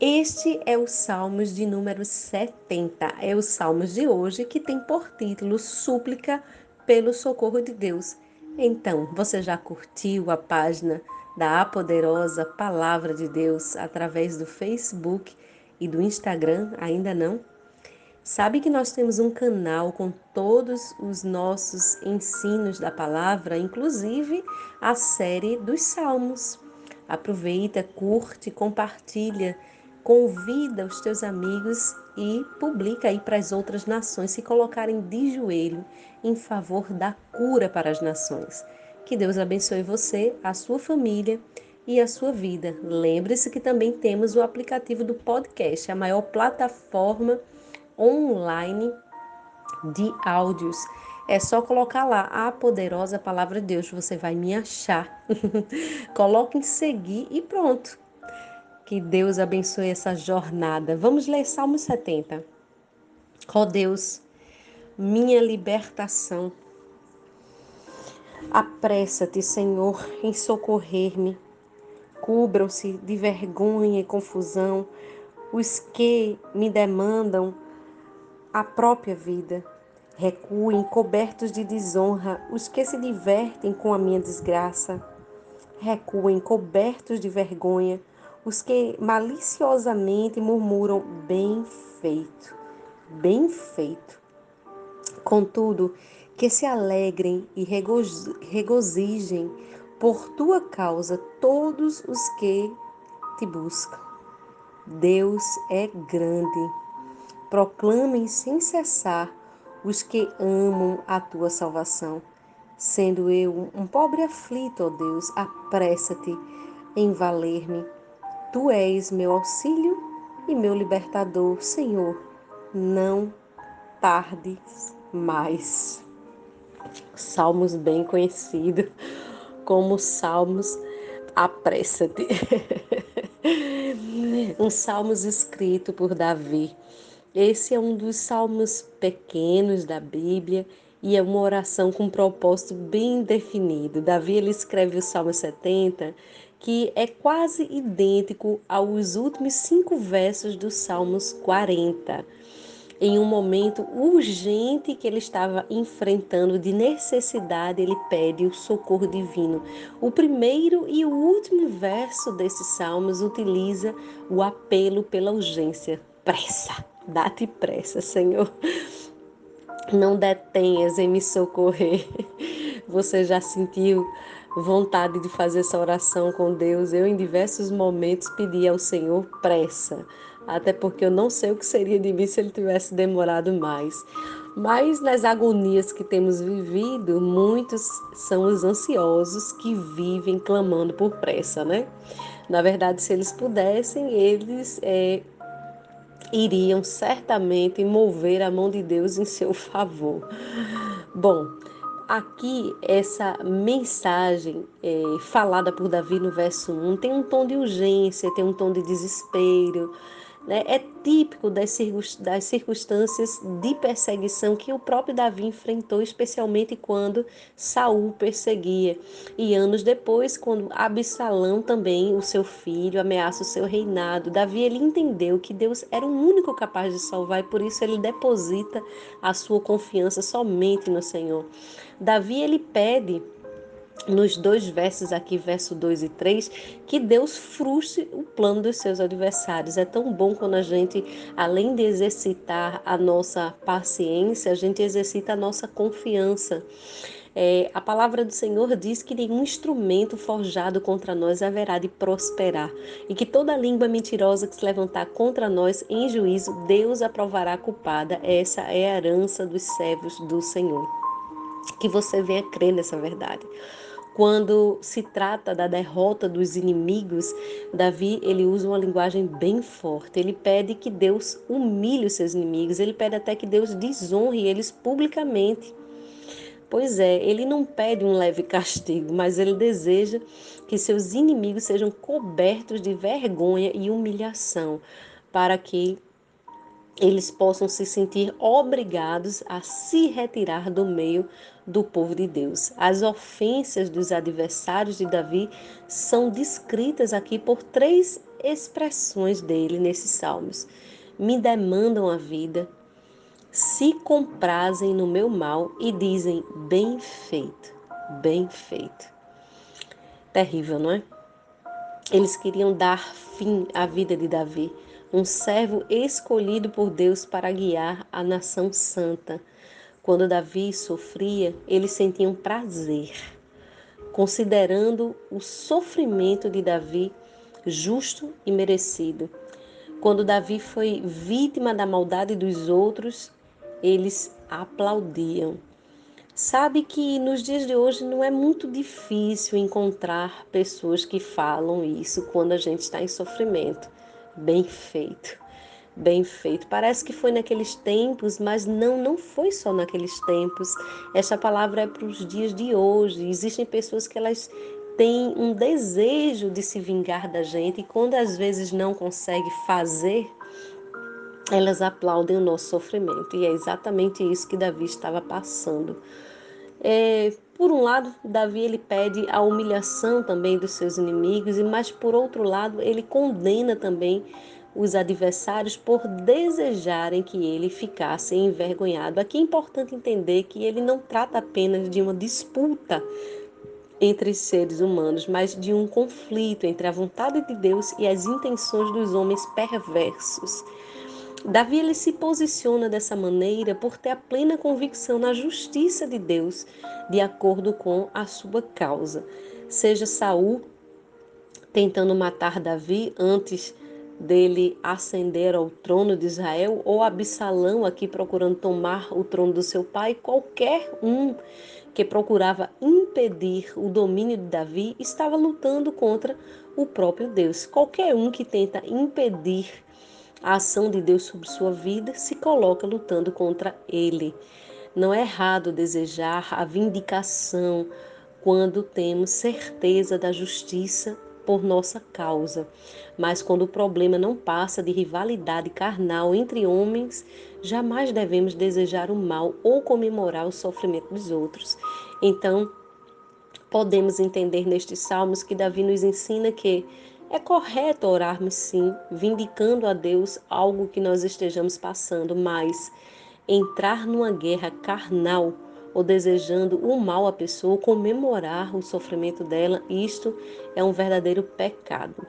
este é o Salmos de número 70, é o Salmos de hoje que tem por título Súplica pelo socorro de Deus. Então, você já curtiu a página da Poderosa Palavra de Deus através do Facebook e do Instagram? Ainda não? Sabe que nós temos um canal com todos os nossos ensinos da palavra, inclusive a série dos Salmos. Aproveita, curte, compartilha Convida os teus amigos e publica aí para as outras nações se colocarem de joelho em favor da cura para as nações. Que Deus abençoe você, a sua família e a sua vida. Lembre-se que também temos o aplicativo do podcast, a maior plataforma online de áudios. É só colocar lá a poderosa palavra de Deus, você vai me achar. Coloque em seguir e pronto. Que Deus abençoe essa jornada. Vamos ler Salmo 70. Ó oh Deus, minha libertação. Apressa-te, Senhor, em socorrer-me. Cubram-se de vergonha e confusão os que me demandam a própria vida. Recuem cobertos de desonra os que se divertem com a minha desgraça. Recuem cobertos de vergonha os que maliciosamente murmuram bem feito, bem feito. Contudo, que se alegrem e regozijem por tua causa todos os que te buscam. Deus é grande. Proclamem sem cessar os que amam a tua salvação. Sendo eu um pobre aflito, ó Deus, apressa-te em valer-me Tu és meu auxílio e meu libertador, Senhor. Não tardes mais. Salmos bem conhecido como Salmos Apressa-te. um Salmos escrito por Davi. Esse é um dos salmos pequenos da Bíblia e é uma oração com um propósito bem definido. Davi ele escreve o Salmo 70 que é quase idêntico aos últimos cinco versos dos Salmos 40. Em um momento urgente que ele estava enfrentando de necessidade, ele pede o socorro divino. O primeiro e o último verso desses salmos utiliza o apelo pela urgência. Pressa, dá-te pressa, Senhor. Não detenhas em me socorrer. Você já sentiu vontade de fazer essa oração com Deus, eu em diversos momentos pedi ao Senhor pressa, até porque eu não sei o que seria de mim se ele tivesse demorado mais. Mas nas agonias que temos vivido, muitos são os ansiosos que vivem clamando por pressa, né? Na verdade, se eles pudessem, eles é, iriam certamente mover a mão de Deus em seu favor. Bom, aqui essa mensagem é, falada por Davi no verso 1 tem um tom de urgência, tem um tom de desespero, né? é típico das, das circunstâncias de perseguição que o próprio Davi enfrentou, especialmente quando Saul perseguia. E anos depois, quando Absalão também, o seu filho, ameaça o seu reinado, Davi ele entendeu que Deus era o único capaz de salvar e por isso ele deposita a sua confiança somente no Senhor. Davi ele pede nos dois versos aqui, verso 2 e 3, que Deus frustre o plano dos seus adversários. É tão bom quando a gente, além de exercitar a nossa paciência, a gente exercita a nossa confiança. É, a palavra do Senhor diz que nenhum instrumento forjado contra nós haverá de prosperar e que toda língua mentirosa que se levantar contra nós em juízo, Deus aprovará culpada. Essa é a herança dos servos do Senhor. Que você venha crer nessa verdade. Quando se trata da derrota dos inimigos, Davi ele usa uma linguagem bem forte. Ele pede que Deus humilhe os seus inimigos. Ele pede até que Deus desonre eles publicamente. Pois é, ele não pede um leve castigo, mas ele deseja que seus inimigos sejam cobertos de vergonha e humilhação, para que eles possam se sentir obrigados a se retirar do meio do povo de Deus. As ofensas dos adversários de Davi são descritas aqui por três expressões dele nesses salmos. Me demandam a vida, se comprazem no meu mal e dizem: bem feito, bem feito. Terrível, não é? Eles queriam dar fim à vida de Davi um servo escolhido por Deus para guiar a nação santa. Quando Davi sofria, eles sentiam prazer, considerando o sofrimento de Davi justo e merecido. Quando Davi foi vítima da maldade dos outros, eles aplaudiam. Sabe que nos dias de hoje não é muito difícil encontrar pessoas que falam isso quando a gente está em sofrimento. Bem feito. Bem feito. Parece que foi naqueles tempos, mas não, não foi só naqueles tempos. Essa palavra é para os dias de hoje. Existem pessoas que elas têm um desejo de se vingar da gente e quando às vezes não consegue fazer, elas aplaudem o nosso sofrimento. E é exatamente isso que Davi estava passando. É, por um lado, Davi ele pede a humilhação também dos seus inimigos, e mas por outro lado, ele condena também os adversários por desejarem que ele ficasse envergonhado. Aqui é importante entender que ele não trata apenas de uma disputa entre seres humanos, mas de um conflito entre a vontade de Deus e as intenções dos homens perversos. Davi ele se posiciona dessa maneira por ter a plena convicção na justiça de Deus, de acordo com a sua causa. Seja Saul tentando matar Davi antes dele ascender ao trono de Israel, ou Absalão aqui procurando tomar o trono do seu pai, qualquer um que procurava impedir o domínio de Davi estava lutando contra o próprio Deus. Qualquer um que tenta impedir a ação de Deus sobre sua vida, se coloca lutando contra ele. Não é errado desejar a vindicação quando temos certeza da justiça por nossa causa. Mas quando o problema não passa de rivalidade carnal entre homens, jamais devemos desejar o mal ou comemorar o sofrimento dos outros. Então, podemos entender nestes salmos que Davi nos ensina que é correto orarmos sim, vindicando a Deus algo que nós estejamos passando, mas entrar numa guerra carnal ou desejando o mal à pessoa, comemorar o sofrimento dela, isto é um verdadeiro pecado.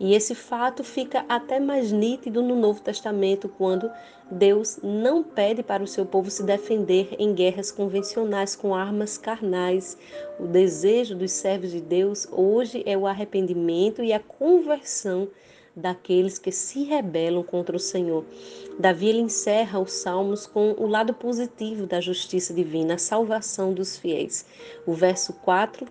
E esse fato fica até mais nítido no Novo Testamento, quando Deus não pede para o seu povo se defender em guerras convencionais com armas carnais. O desejo dos servos de Deus hoje é o arrependimento e a conversão daqueles que se rebelam contra o Senhor. Davi ele encerra os salmos com o lado positivo da justiça divina, a salvação dos fiéis. O verso 4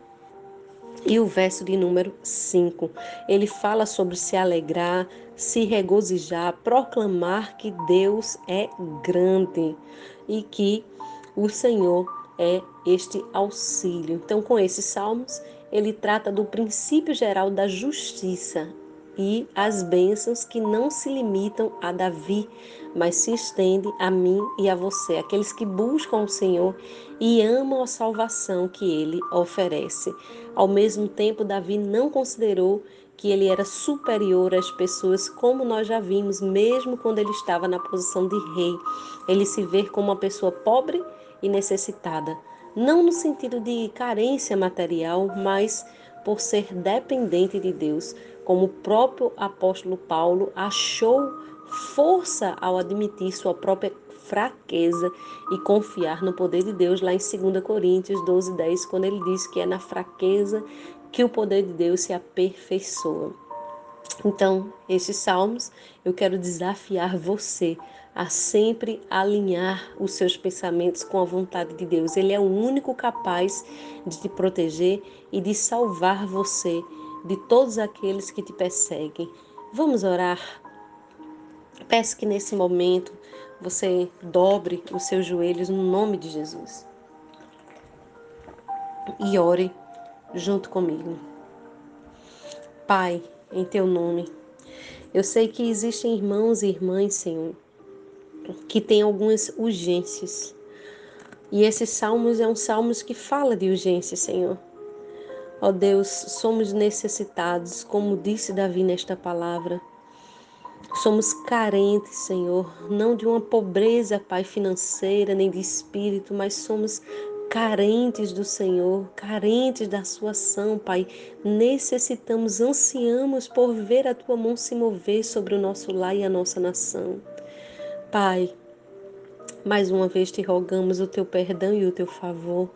e o verso de número 5. Ele fala sobre se alegrar, se regozijar, proclamar que Deus é grande e que o Senhor é este auxílio. Então, com esses salmos, ele trata do princípio geral da justiça e as bênçãos que não se limitam a Davi, mas se estendem a mim e a você, aqueles que buscam o Senhor e amam a salvação que ele oferece. Ao mesmo tempo, Davi não considerou que ele era superior às pessoas, como nós já vimos, mesmo quando ele estava na posição de rei. Ele se vê como uma pessoa pobre e necessitada, não no sentido de carência material, mas por ser dependente de Deus, como o próprio apóstolo Paulo achou força ao admitir sua própria fraqueza e confiar no poder de Deus, lá em 2 Coríntios 12, 10, quando ele diz que é na fraqueza que o poder de Deus se aperfeiçoa. Então, esses salmos, eu quero desafiar você a sempre alinhar os seus pensamentos com a vontade de Deus. Ele é o único capaz de te proteger e de salvar você de todos aqueles que te perseguem. Vamos orar. Peço que nesse momento você dobre os seus joelhos no nome de Jesus. E ore junto comigo. Pai, em teu nome. Eu sei que existem irmãos e irmãs, Senhor, que têm algumas urgências. E esses salmos é um salmos que fala de urgência, Senhor. Ó oh Deus, somos necessitados, como disse Davi nesta palavra. Somos carentes, Senhor, não de uma pobreza, Pai, financeira, nem de espírito, mas somos carentes do Senhor, carentes da sua ação, Pai. Necessitamos, ansiamos por ver a tua mão se mover sobre o nosso lar e a nossa nação. Pai, mais uma vez te rogamos o teu perdão e o teu favor.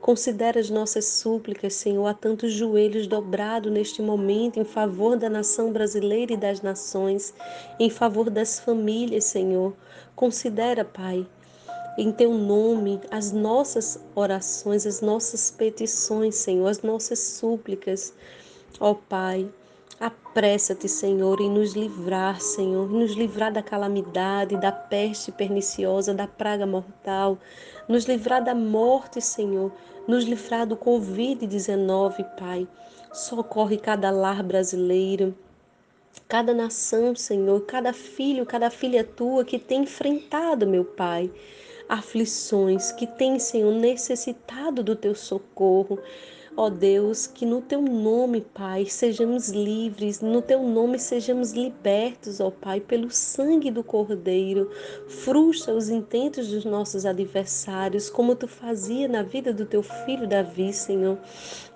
Considera as nossas súplicas, Senhor, a tantos joelhos dobrados neste momento em favor da nação brasileira e das nações, em favor das famílias, Senhor. Considera, Pai, em teu nome as nossas orações, as nossas petições, Senhor, as nossas súplicas. Ó Pai, apressa-te, Senhor, em nos livrar, Senhor, em nos livrar da calamidade, da peste perniciosa, da praga mortal, nos livrar da morte, Senhor, nos livrar do Covid-19, Pai. Socorre cada lar brasileiro cada nação, Senhor, cada filho, cada filha tua que tem enfrentado, meu Pai, aflições, que tem, Senhor, necessitado do teu socorro. Ó Deus, que no teu nome, Pai, sejamos livres, no teu nome sejamos libertos, ó Pai, pelo sangue do Cordeiro. Frustra os intentos dos nossos adversários, como tu fazia na vida do teu filho Davi, Senhor.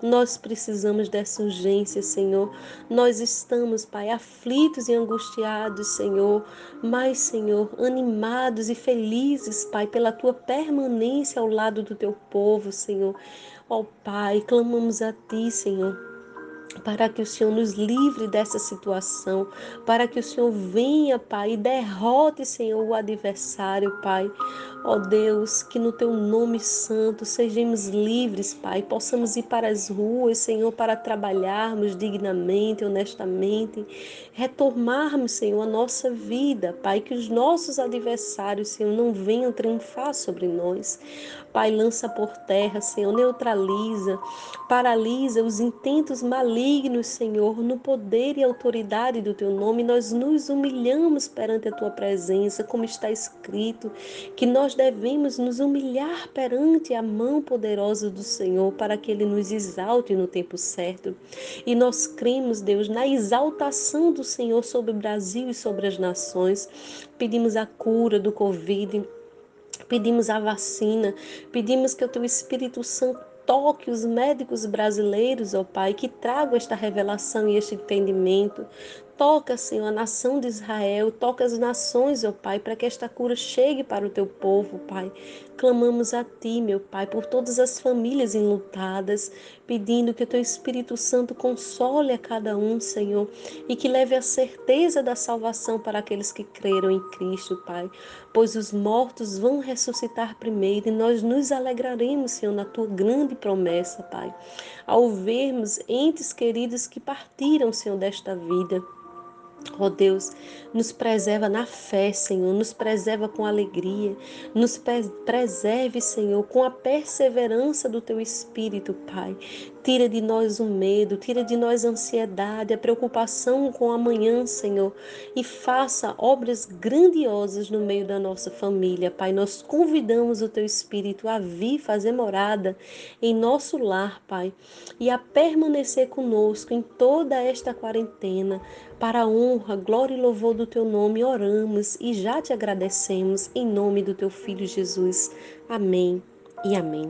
Nós precisamos dessa urgência, Senhor. Nós estamos, Pai, aflitos e angustiados, Senhor, mas, Senhor, animados e felizes, Pai, pela tua permanência ao lado do teu povo, Senhor. Ó Pai, clamamos a Ti, Senhor para que o Senhor nos livre dessa situação, para que o Senhor venha, Pai, e derrote, Senhor, o adversário, Pai. Ó Deus, que no teu nome santo sejamos livres, Pai, possamos ir para as ruas, Senhor, para trabalharmos dignamente, honestamente, retomarmos, Senhor, a nossa vida, Pai, que os nossos adversários, Senhor, não venham triunfar sobre nós. Pai, lança por terra, Senhor, neutraliza, paralisa os intentos malignos, Senhor, no poder e autoridade do teu nome. Nós nos humilhamos perante a tua presença, como está escrito, que nós devemos nos humilhar perante a mão poderosa do Senhor para que Ele nos exalte no tempo certo. E nós cremos, Deus, na exaltação do Senhor sobre o Brasil e sobre as nações. Pedimos a cura do Covid. Pedimos a vacina, pedimos que o teu Espírito Santo toque os médicos brasileiros, ó Pai, que tragam esta revelação e este entendimento. Toca, Senhor, a nação de Israel, toca as nações, ó Pai, para que esta cura chegue para o teu povo, Pai. Clamamos a Ti, meu Pai, por todas as famílias enlutadas, pedindo que o Teu Espírito Santo console a cada um, Senhor, e que leve a certeza da salvação para aqueles que creram em Cristo, Pai. Pois os mortos vão ressuscitar primeiro e nós nos alegraremos, Senhor, na Tua grande promessa, Pai, ao vermos entes queridos que partiram, Senhor, desta vida. Ó oh Deus, nos preserva na fé, Senhor, nos preserva com alegria, nos preserve, Senhor, com a perseverança do teu espírito, Pai. Tira de nós o medo, tira de nós a ansiedade, a preocupação com amanhã, Senhor, e faça obras grandiosas no meio da nossa família, Pai. Nós convidamos o teu espírito a vir fazer morada em nosso lar, Pai, e a permanecer conosco em toda esta quarentena para a honra, glória e louvor do teu nome, oramos e já te agradecemos em nome do teu filho Jesus. Amém e amém.